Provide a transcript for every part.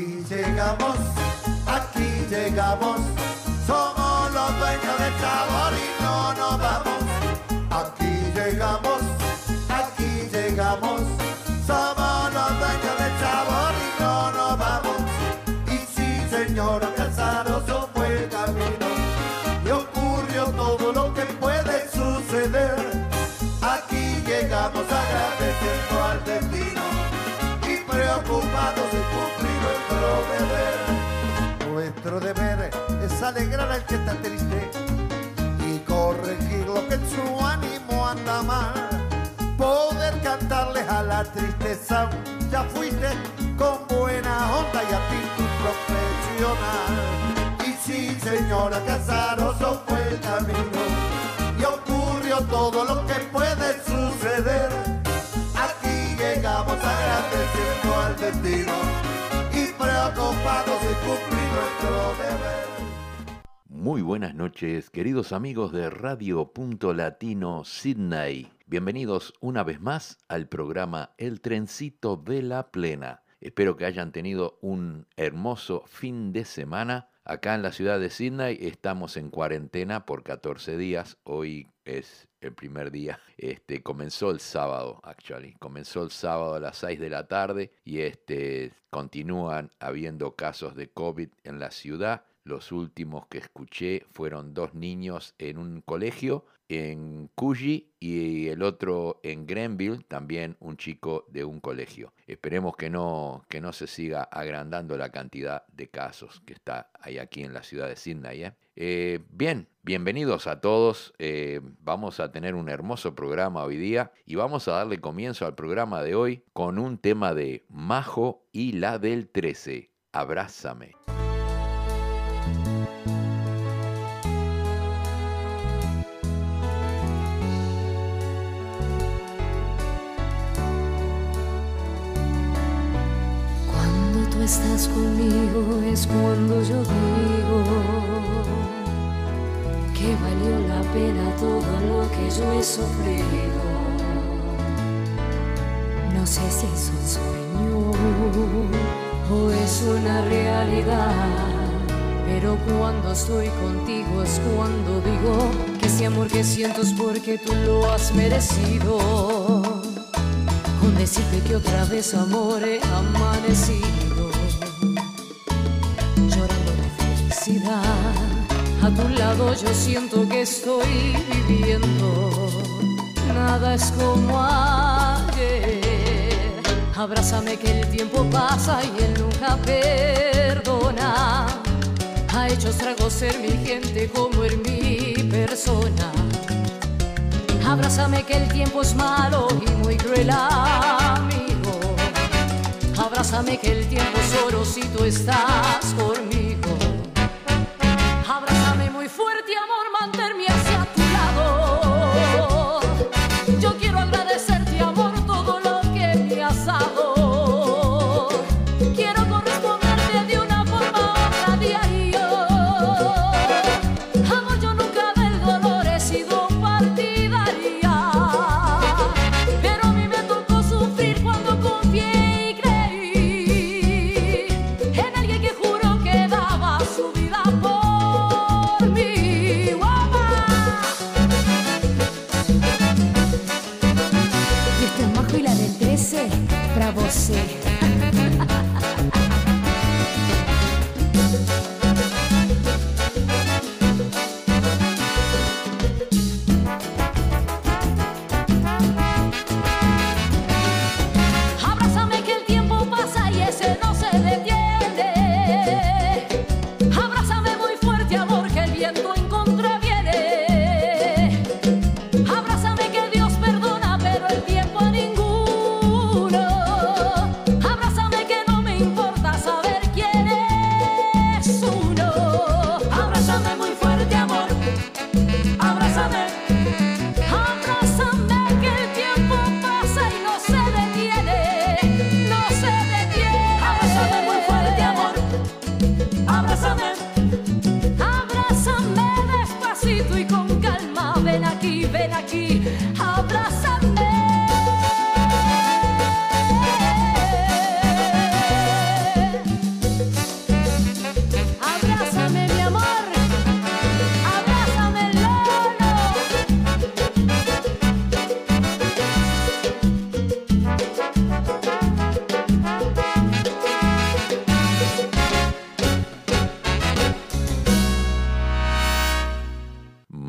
Aquí llegamos, aquí llegamos, somos los dueños alegrar al que está triste y corregir lo que en su ánimo anda mal. Poder cantarles a la tristeza, ya fuiste con buena onda y actitud profesional. Y sí, señora Casaroso fue el camino y ocurrió todo lo que puede suceder. Aquí llegamos agradeciendo al destino y preocupados de cumplir nuestro deber. Muy buenas noches, queridos amigos de Radio Punto Latino Sydney. Bienvenidos una vez más al programa El Trencito de la Plena. Espero que hayan tenido un hermoso fin de semana. Acá en la ciudad de Sydney estamos en cuarentena por 14 días. Hoy es el primer día. Este comenzó el sábado, actually. Comenzó el sábado a las 6 de la tarde y este continúan habiendo casos de COVID en la ciudad. Los últimos que escuché fueron dos niños en un colegio en Coogee y el otro en Grenville, también un chico de un colegio. Esperemos que no, que no se siga agrandando la cantidad de casos que está ahí aquí en la ciudad de Sydney. ¿eh? Eh, bien, bienvenidos a todos. Eh, vamos a tener un hermoso programa hoy día y vamos a darle comienzo al programa de hoy con un tema de Majo y la del 13. Abrázame. Estás conmigo es cuando yo digo que valió la pena todo lo que yo he sufrido. No sé si es un sueño o es una realidad, pero cuando estoy contigo es cuando digo que ese amor que siento es porque tú lo has merecido con decirte que otra vez amor he amanecido A tu lado yo siento que estoy viviendo. Nada es como ayer. Abrázame que el tiempo pasa y él nunca perdona. Ha hecho estragos en mi gente como en mi persona. Abrázame que el tiempo es malo y muy cruel amigo. Abrázame que el tiempo es oro si tú estás conmigo. voordat jy hom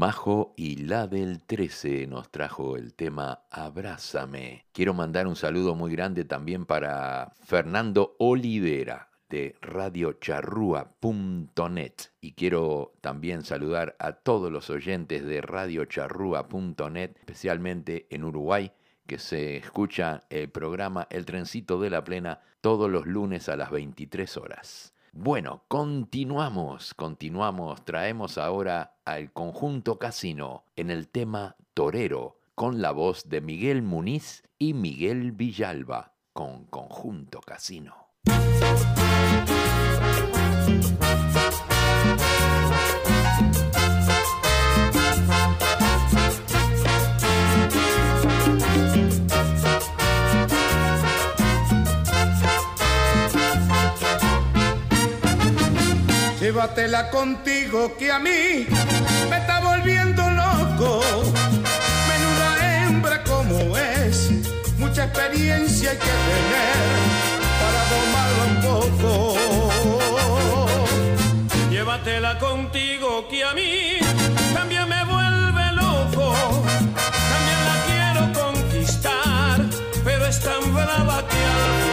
Bajo y la del 13 nos trajo el tema Abrázame. Quiero mandar un saludo muy grande también para Fernando Olivera de radiocharrúa.net y quiero también saludar a todos los oyentes de radiocharrúa.net, especialmente en Uruguay, que se escucha el programa El Trencito de la Plena todos los lunes a las 23 horas. Bueno, continuamos, continuamos, traemos ahora al conjunto casino en el tema Torero, con la voz de Miguel Muniz y Miguel Villalba, con conjunto casino. Llévatela contigo que a mí me está volviendo loco. Menuda hembra como es, mucha experiencia hay que tener para domarla un poco. Llévatela contigo que a mí también me vuelve loco. También la quiero conquistar, pero es tan brava que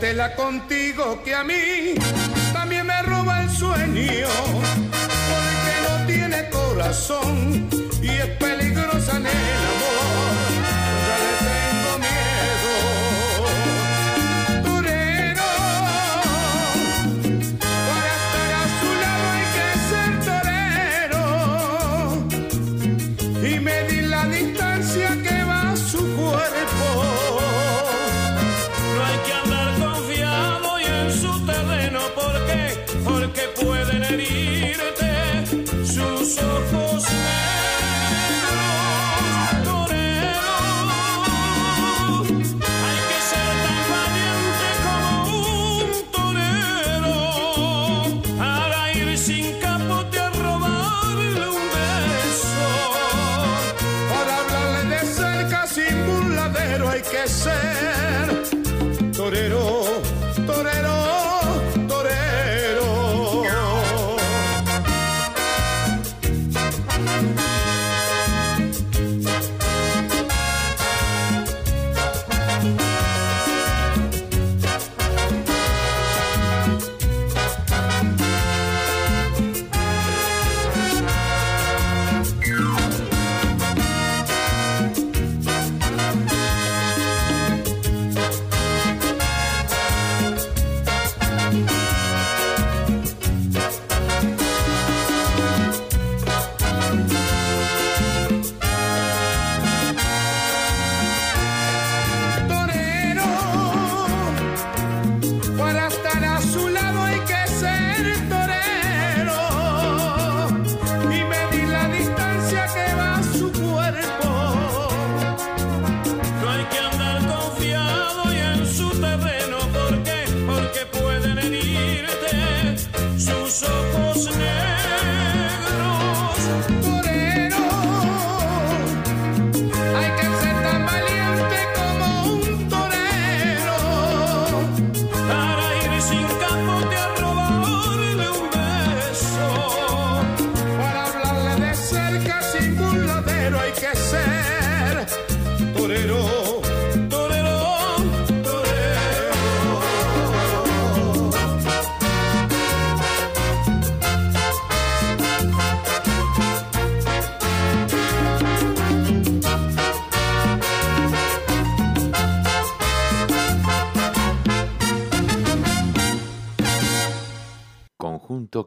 Llévatela contigo que a mí también me roba el sueño, porque no tiene corazón pueden herirte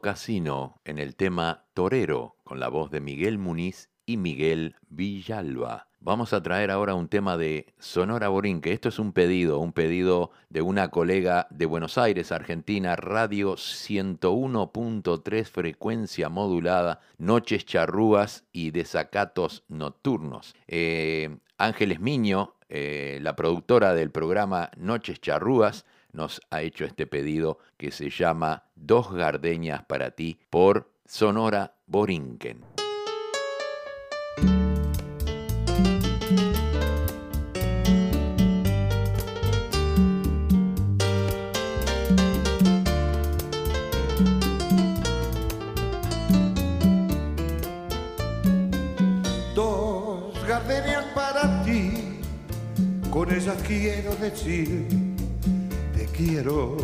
Casino en el tema Torero, con la voz de Miguel Muniz y Miguel Villalba. Vamos a traer ahora un tema de Sonora Borín, que esto es un pedido, un pedido de una colega de Buenos Aires, Argentina, Radio 101.3, frecuencia modulada, noches charrúas y desacatos nocturnos. Eh, Ángeles Miño, eh, la productora del programa Noches Charrúas, nos ha hecho este pedido que se llama Dos Gardeñas para ti por Sonora Borinquen. con ellas quiero decir, quiero,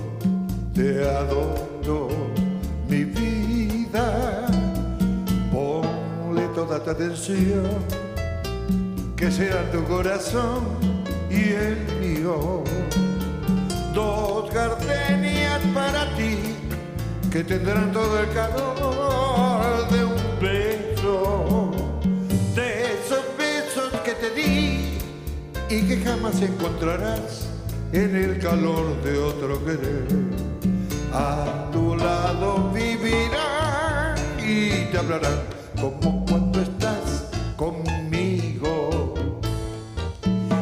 te adoro, mi vida. Ponle toda tu atención, que sea tu corazón y el mío. Dos gardenias para ti, que tendrán todo el calor de un beso, de esos besos que te di y que jamás encontrarás en el calor de otro querer. A tu lado vivirán y te hablarán como cuando estás conmigo.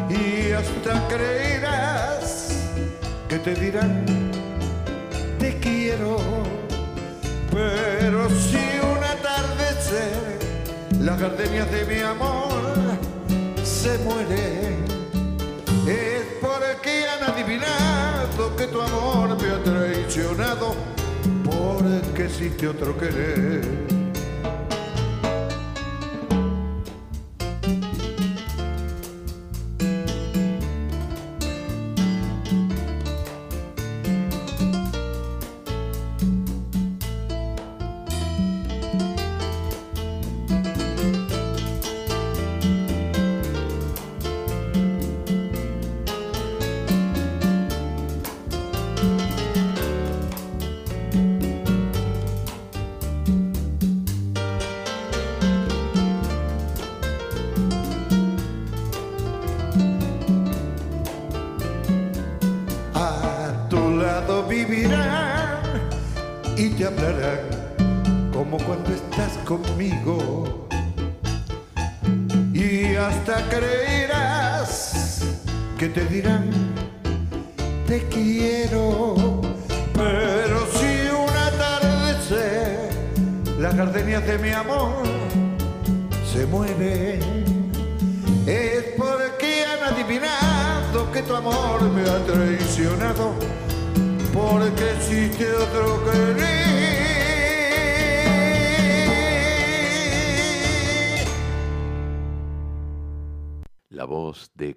Y hasta creerás que te dirán, te quiero. Pero si un atardecer las gardenias de mi amor se mueren porque han adivinado que tu amor me ha traicionado, porque existe otro querer.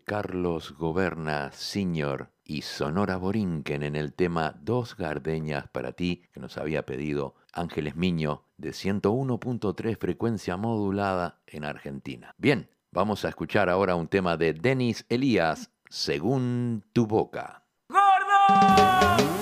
Carlos Goberna Senior y Sonora Borinquen en el tema Dos Gardeñas para ti, que nos había pedido Ángeles Miño de 101.3 frecuencia modulada en Argentina. Bien, vamos a escuchar ahora un tema de Denis Elías, Según tu boca. ¡Gordo!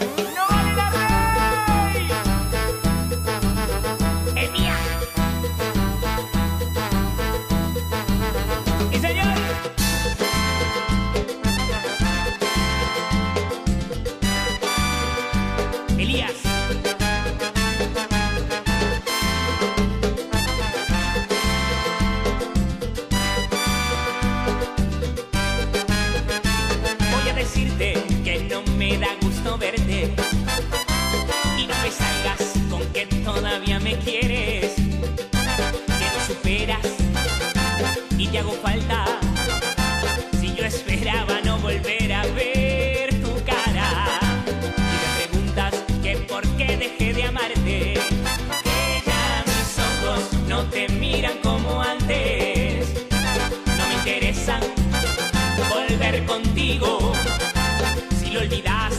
Si lo olvidaste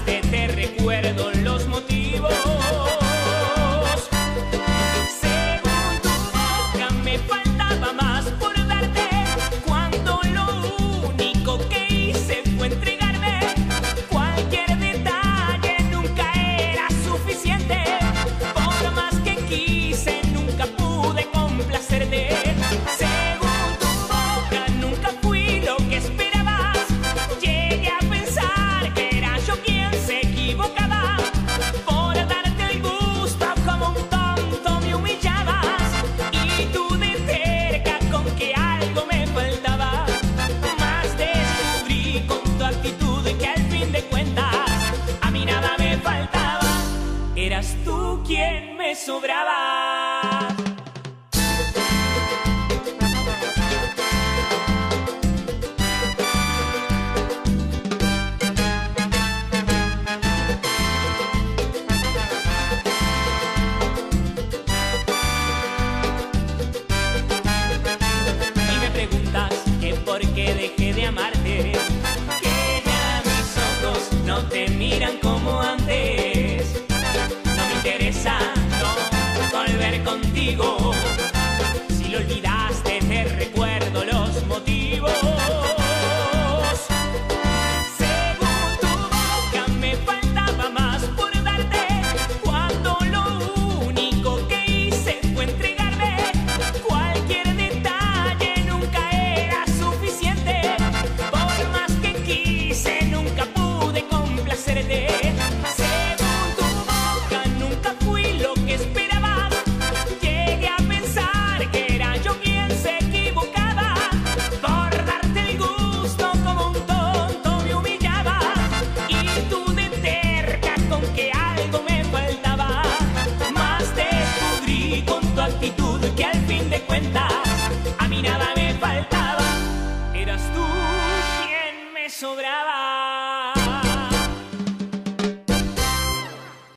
sobraba.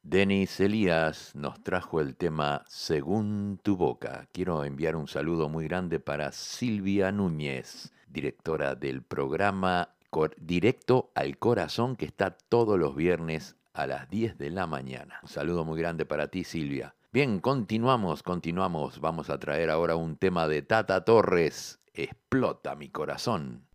Denis Elías nos trajo el tema Según tu boca. Quiero enviar un saludo muy grande para Silvia Núñez, directora del programa Directo al Corazón que está todos los viernes a las 10 de la mañana. Un saludo muy grande para ti Silvia. Bien, continuamos, continuamos. Vamos a traer ahora un tema de Tata Torres. Explota mi corazón.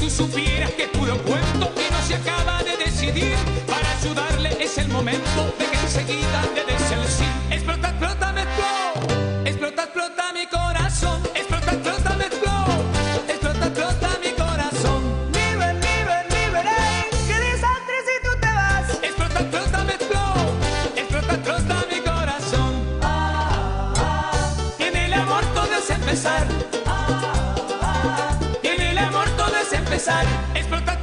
tú supieras que es puro cuento que no se acaba de decidir. Para ayudarle es el momento de que enseguida le des el sí. Explotar, empezar.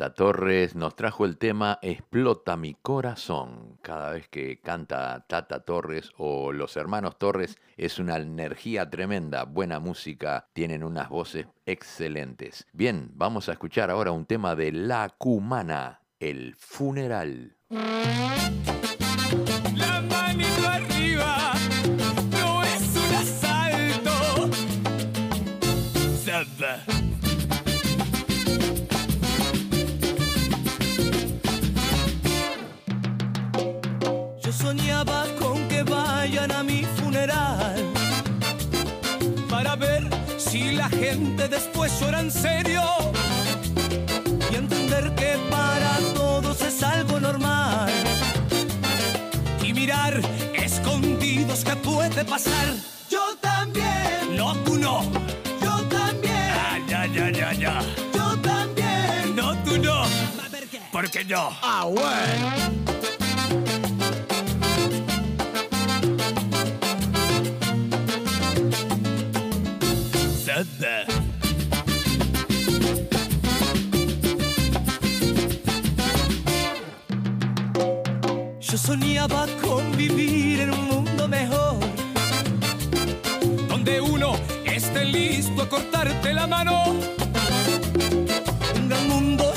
Tata Torres nos trajo el tema Explota mi corazón. Cada vez que canta Tata Torres o los hermanos Torres es una energía tremenda, buena música, tienen unas voces excelentes. Bien, vamos a escuchar ahora un tema de La Cumana, El Funeral. Soñaba con que vayan a mi funeral Para ver si la gente después llora en serio. y entender que para todos es algo normal. Y mirar escondidos que puede pasar. Yo también, No, tú no. yo también, Ah, ya, ya, ya, ya. yo también. No, tú no. Porque yo. Ah, bueno. Yo soñaba con vivir en un mundo mejor. Donde uno esté listo a cortarte la mano. Un gran mundo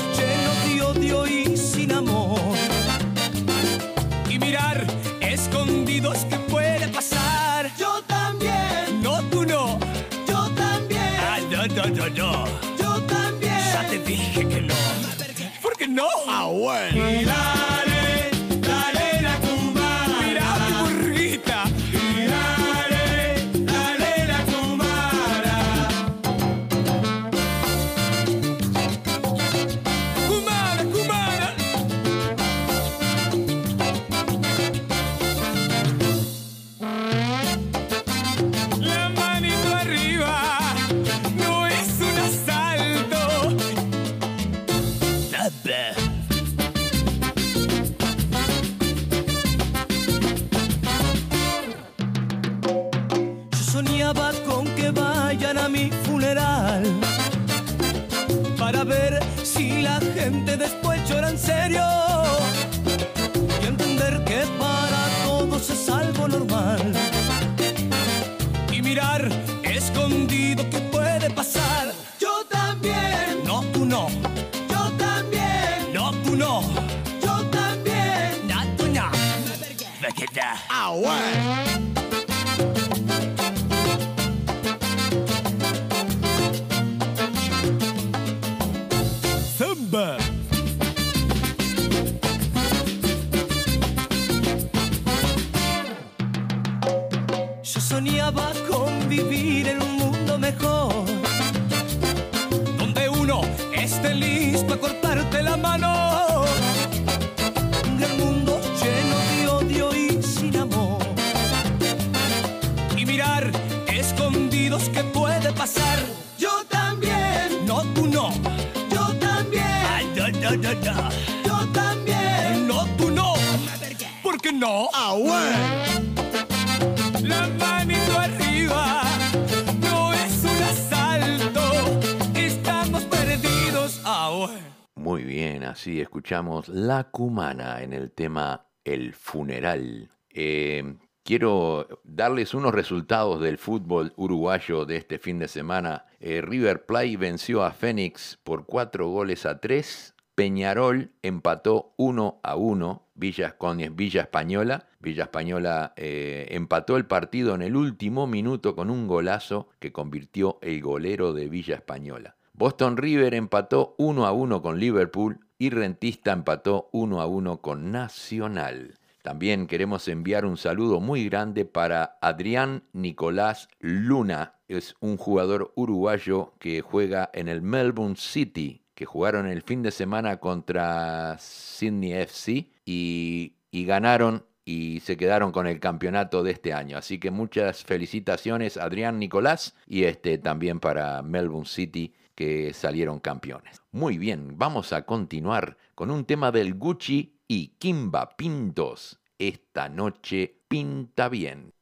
No, no. yo también. No, tú no. ¿Por qué no? Ah, bueno. La manito arriba no es un asalto. Estamos perdidos. Ah, bueno. Muy bien, así escuchamos La Cumana en el tema El Funeral. Eh, quiero darles unos resultados del fútbol uruguayo de este fin de semana. Eh, River Plate venció a Fénix por cuatro goles a tres. Peñarol empató 1 a 1 Villa, con Villa Española. Villa Española eh, empató el partido en el último minuto con un golazo que convirtió el golero de Villa Española. Boston River empató 1 a 1 con Liverpool y Rentista empató 1 a 1 con Nacional. También queremos enviar un saludo muy grande para Adrián Nicolás Luna. Es un jugador uruguayo que juega en el Melbourne City, que jugaron el fin de semana contra Sydney FC y, ganaron y se quedaron con el campeonato de este año. Así que muchas felicitaciones Adrián Nicolás y este también para Melbourne City que salieron campeones. Muy bien, vamos a continuar con un tema del Gucci y Kimba Pintos. Esta noche pinta bien.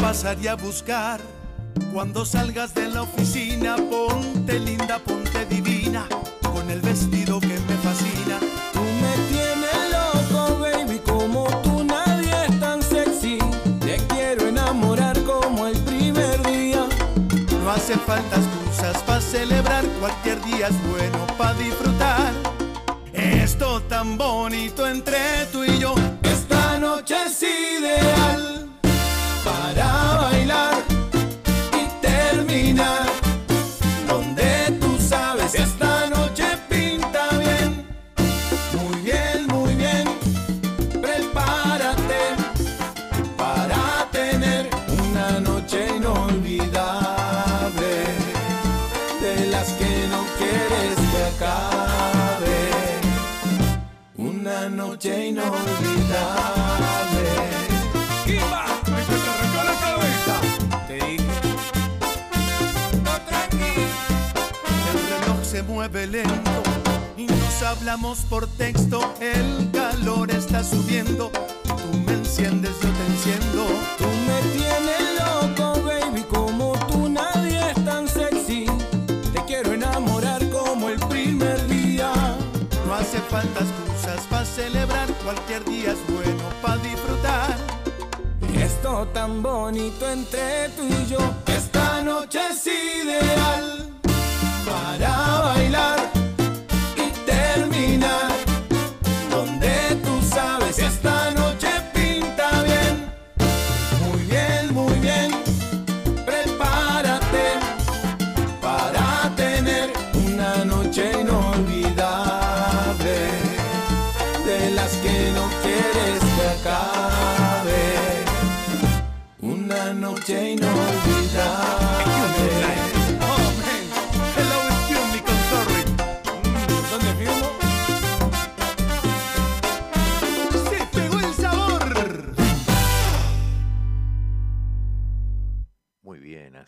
Pasaría a buscar. Cuando salgas de la oficina, ponte linda, ponte divina, con el vestido que me fascina. Tú me tienes loco, baby, como tú nadie es tan sexy. Te quiero enamorar como el primer día. No hace falta excusas para celebrar, cualquier día es bueno para disfrutar. Esto tan bonito entre tú y yo, esta noche es ideal para bailar y terminar. Mueve lento y nos hablamos por texto. El calor está subiendo. Tú me enciendes, yo te enciendo. Tú me tienes loco, baby, como tú nadie es tan sexy. Te quiero enamorar como el primer día. No hace falta excusas para celebrar. Cualquier día es bueno para disfrutar. Esto tan bonito entre tú y yo. Esta noche es ideal para bailar y terminar. Donde tú sabes, esta noche pinta bien. Muy bien, muy bien. Prepárate para tener una noche inolvidable. De las que no quieres que acabe. Una noche inolvidable.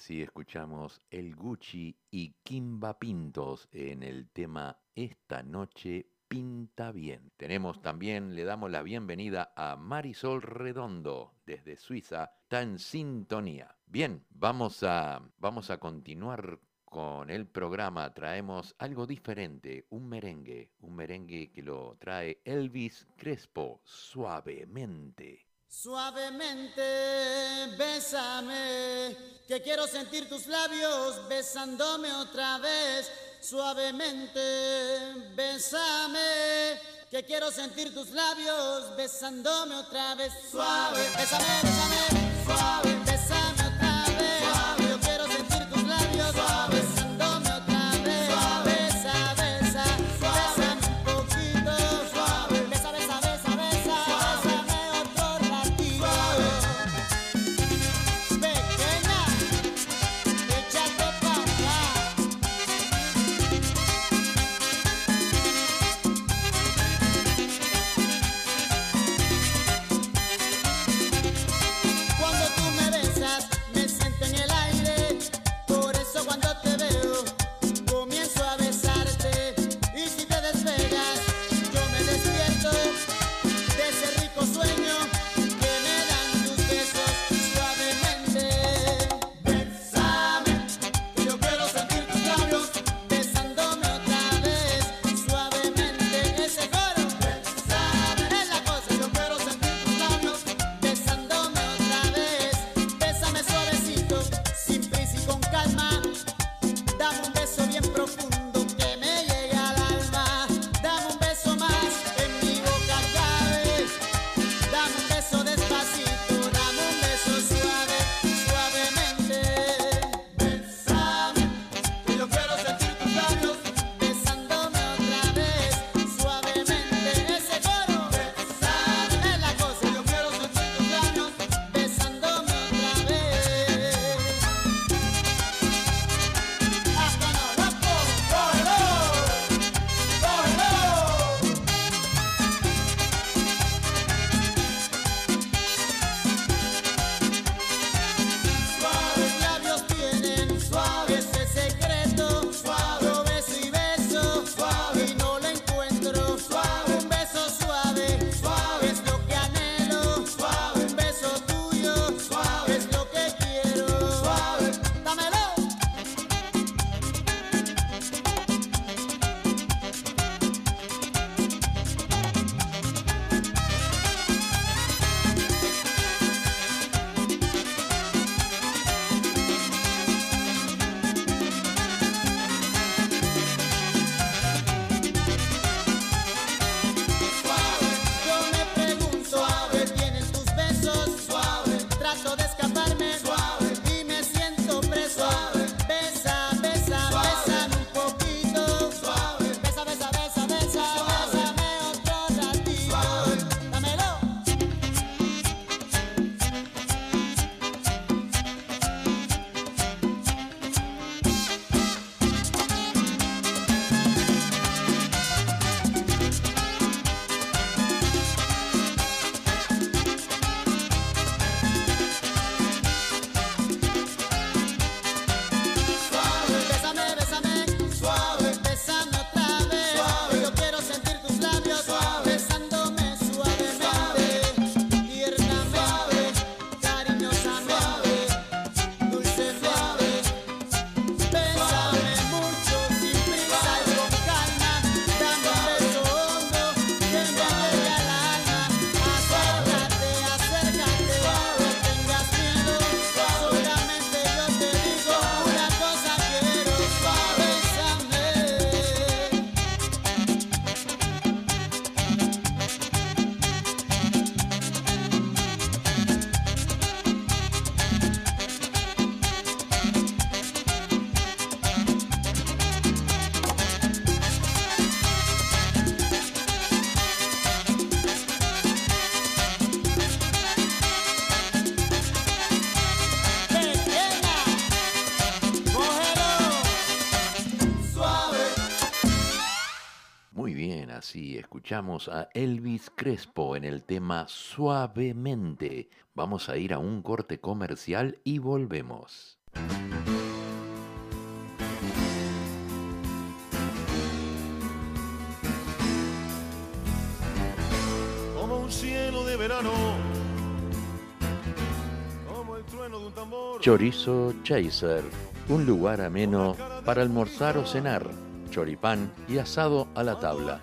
Así escuchamos el Gucci y Kimba Pintos en el tema Esta noche pinta bien. Tenemos también, le damos la bienvenida a Marisol Redondo desde Suiza, está en sintonía. Bien, vamos a, vamos a continuar con el programa. Traemos algo diferente, un merengue, un merengue que lo trae Elvis Crespo, suavemente. Suavemente, bésame, que quiero sentir tus labios besándome otra vez. Suavemente, bésame, que quiero sentir tus labios besándome otra vez. Suave, bésame, bésame, suave, Suave. Trato de escaparme. Suave. Escuchamos a Elvis Crespo en el tema Suavemente. Vamos a ir a un corte comercial y volvemos. como un cielo de verano, como el trueno de un tambor. Chorizo Chaser, un lugar ameno para almorzar o cenar, choripán y asado a la tabla,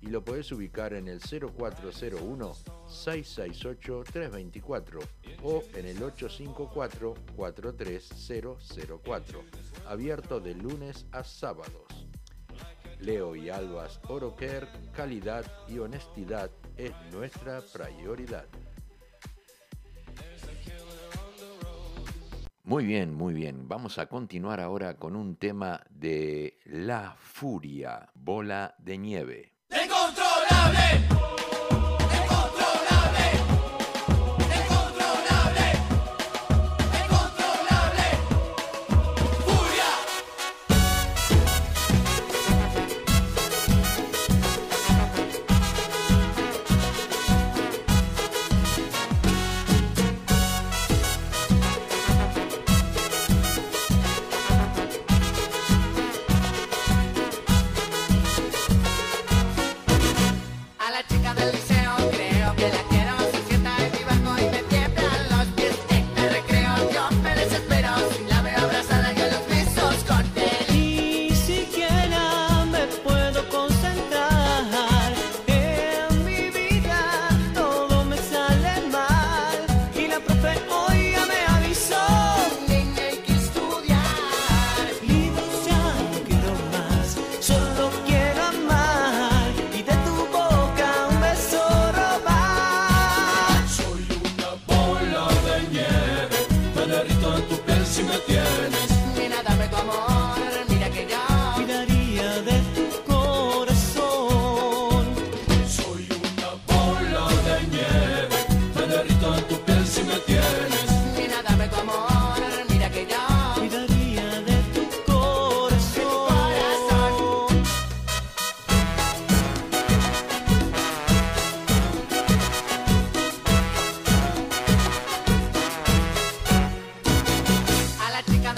y lo puedes ubicar en el 0401-668-324 o en el 854-43004, abierto de lunes a sábados. Leo y Albas Oroker, calidad y honestidad es nuestra prioridad. Muy bien, muy bien. Vamos a continuar ahora con un tema de La Furia, Bola de Nieve. Dale.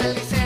del.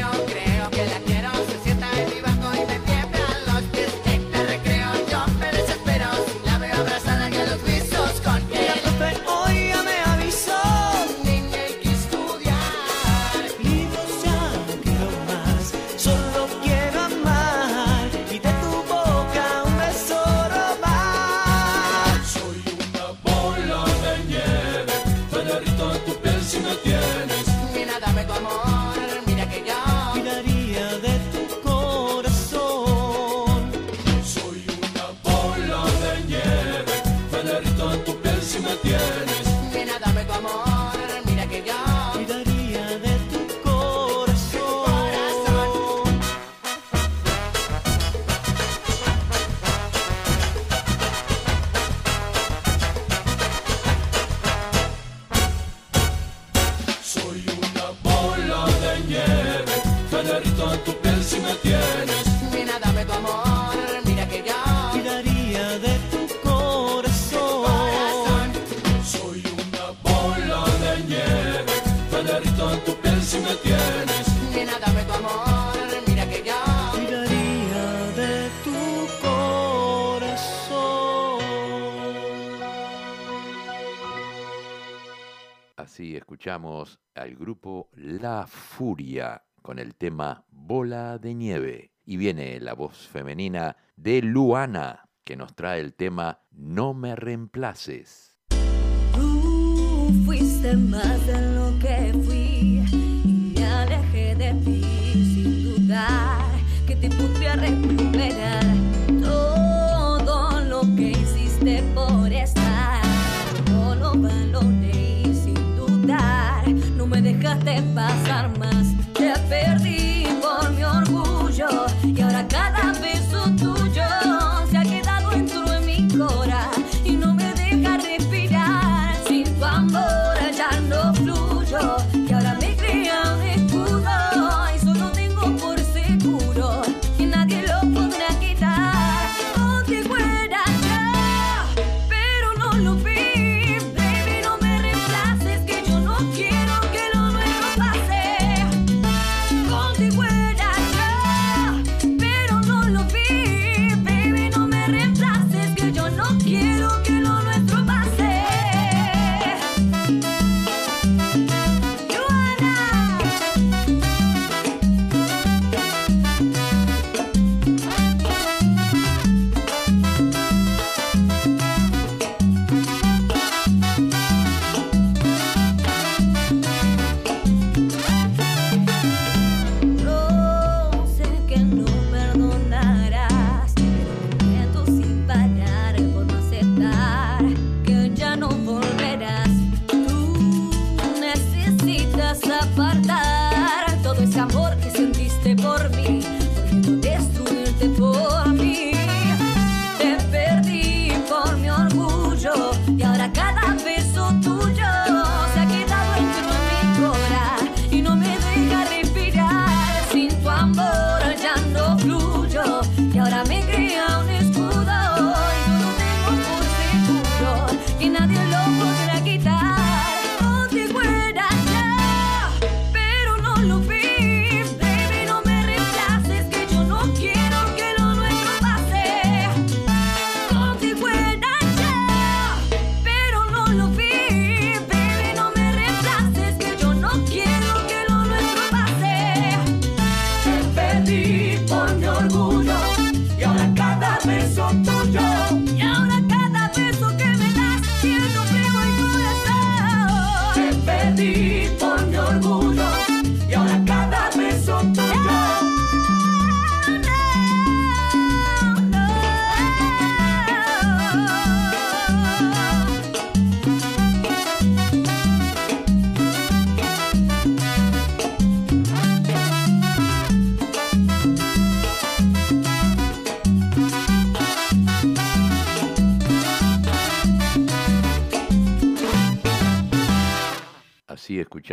escuchamos al grupo La Furia con el tema Bola de Nieve. Y viene la voz femenina de Luana, que nos trae el tema No me reemplaces. Tú fuiste más de lo que fui y me alejé de ti sin dudar que te. dejaste pasar más. Te perdí.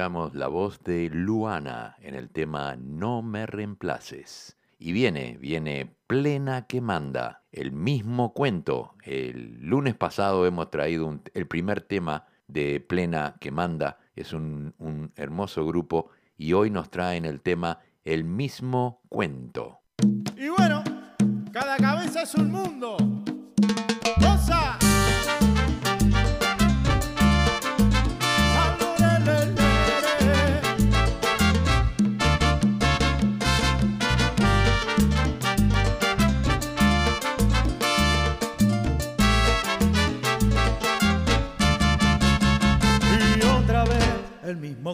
la voz de Luana en el tema No me reemplaces. Y viene, viene plena que manda. El mismo cuento. El lunes pasado hemos traído el primer tema de plena que manda. Es un, hermoso grupo y hoy nos traen el tema El mismo cuento. Y bueno, cada cabeza es un mundo.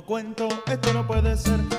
cuento, esto no puede ser.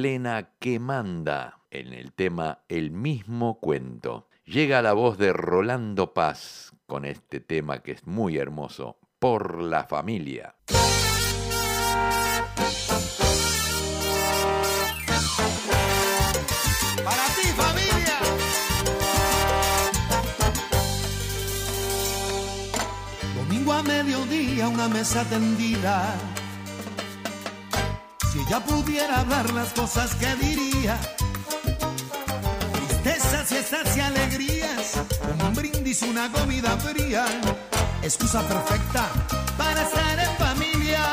Plena que manda en el tema El mismo cuento. Llega la voz de Rolando Paz con este tema que es muy hermoso, Por la familia. Para ti, familia. Domingo a mediodía, una mesa tendida. Si ella pudiera hablar las cosas que diría. Tristezas, fiestas y alegrías. Un brindis, una comida fría. Excusa perfecta para estar en familia.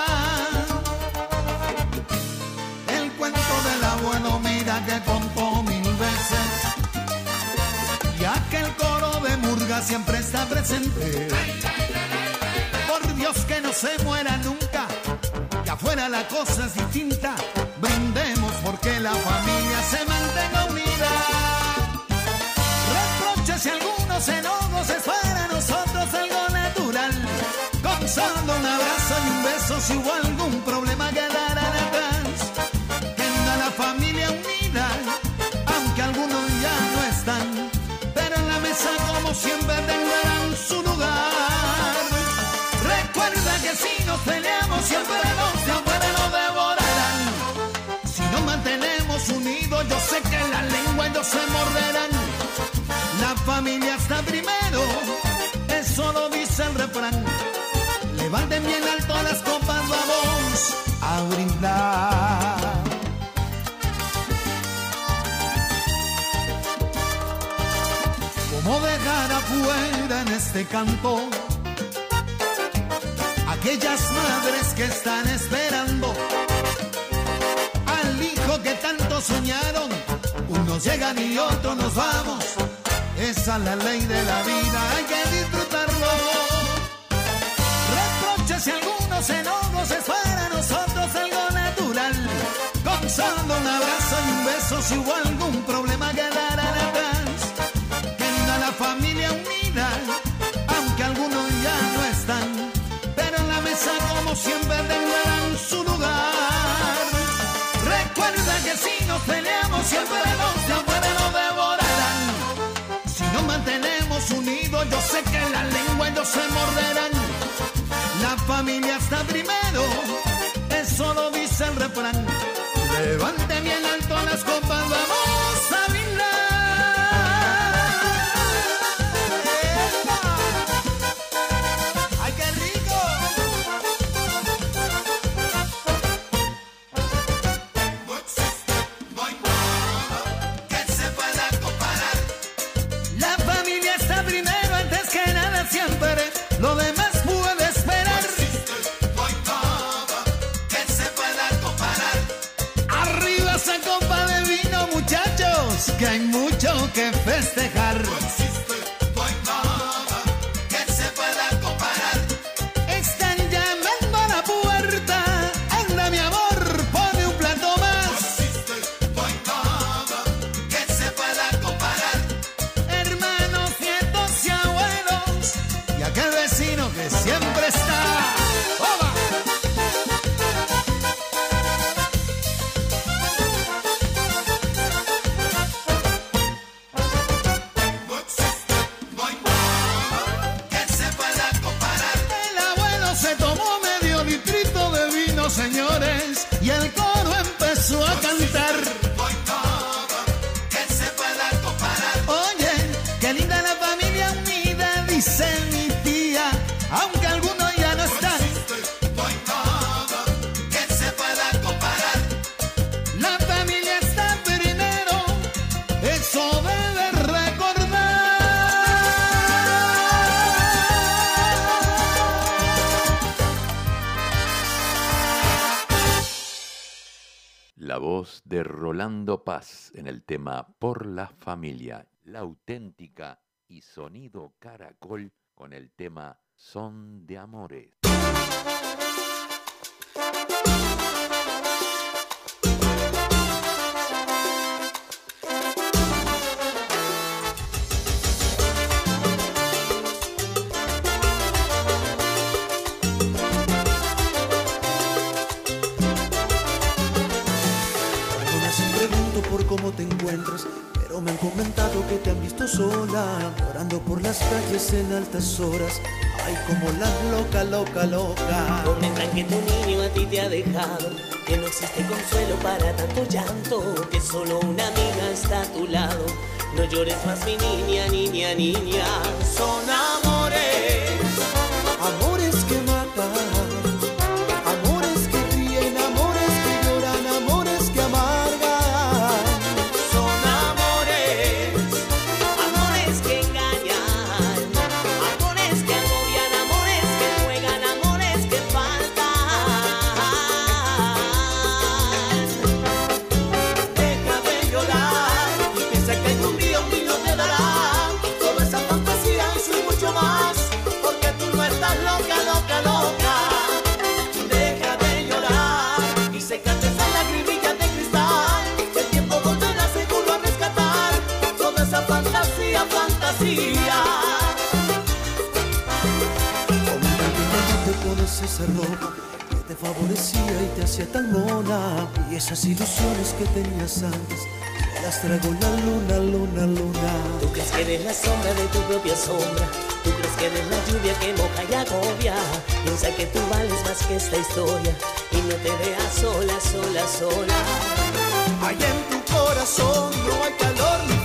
El cuento de la buena mira que contó mil veces. Y aquel coro de murga siempre está presente. Por Dios que no se muera nunca, que afuera la cosa es distinta. Brindemos porque la familia se mantenga unida. Reproches y algunos enojos es para nosotros algo natural. Con un abrazo y un beso si hubo algún problema quedarán atrás. Queda la familia unida, aunque algunos ya no están. Pero en la mesa como siempre tendrán su lugar. Recuerda que si nos peleamos siempre los se morderán. La familia está primero, eso lo dice el refrán. Levanten bien alto las copas, vamos a brindar. ¿Cómo dejar afuera en este canto aquellas madres que están esperando al hijo que tanto soñaron? Unos llegan y otros nos vamos. Esa es la ley de la vida, hay que disfrutarlo. Reproches y algunos enojos es para nosotros algo natural. Con un abrazo y un beso, si hubo algún problema quedarán atrás. Queda la familia unida, aunque algunos ya no están. Pero en la mesa, como siempre, tendrán su lugar. Si nos peleamos, siempre los de afuera nos devorarán. Si nos mantenemos unidos, yo sé que la lengua ellos se morderán. La familia está primero, eso lo dice el refrán. Levante bien alto las copas, vamos La voz de Rolando Paz en el tema Por la familia, la auténtica y sonido caracol con el tema Son de Amores. Pero me han comentado que te han visto sola, llorando por las calles en altas horas. Ay, como la loca, loca, loca. Comentan que tu niño a ti te ha dejado, que no existe consuelo para tanto llanto, que solo una amiga está a tu lado. No llores más mi niña, niña, niña. Son favorecía y te hacía tan mona. Y esas ilusiones que tenías antes, las tragó la luna, luna, luna. Tú crees que eres la sombra de tu propia sombra. Tú crees que eres la lluvia que moja y agobia. Piensa que tú vales más que esta historia. Y no te veas sola, sola, sola. Hay en tu corazón no hay calor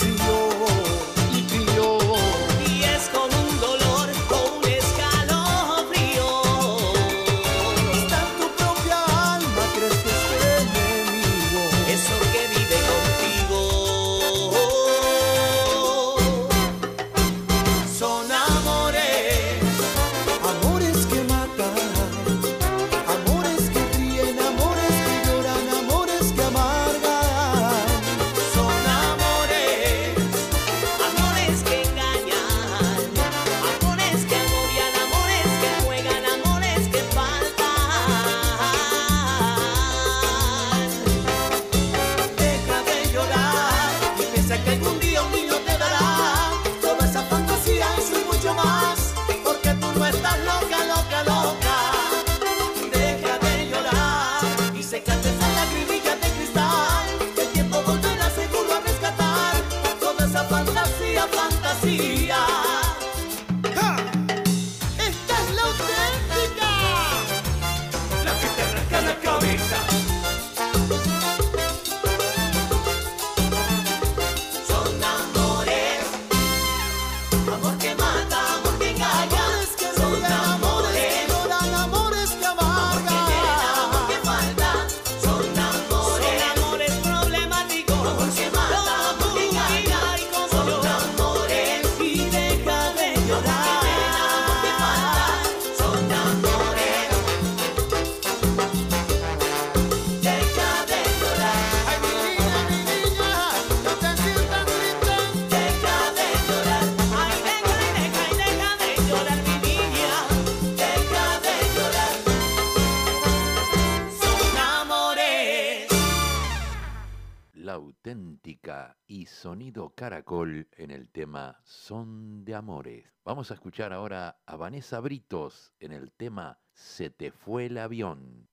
Sonido Caracol en el tema Son de Amores. Vamos a escuchar ahora a Vanessa Britos en el tema Se te fue el avión.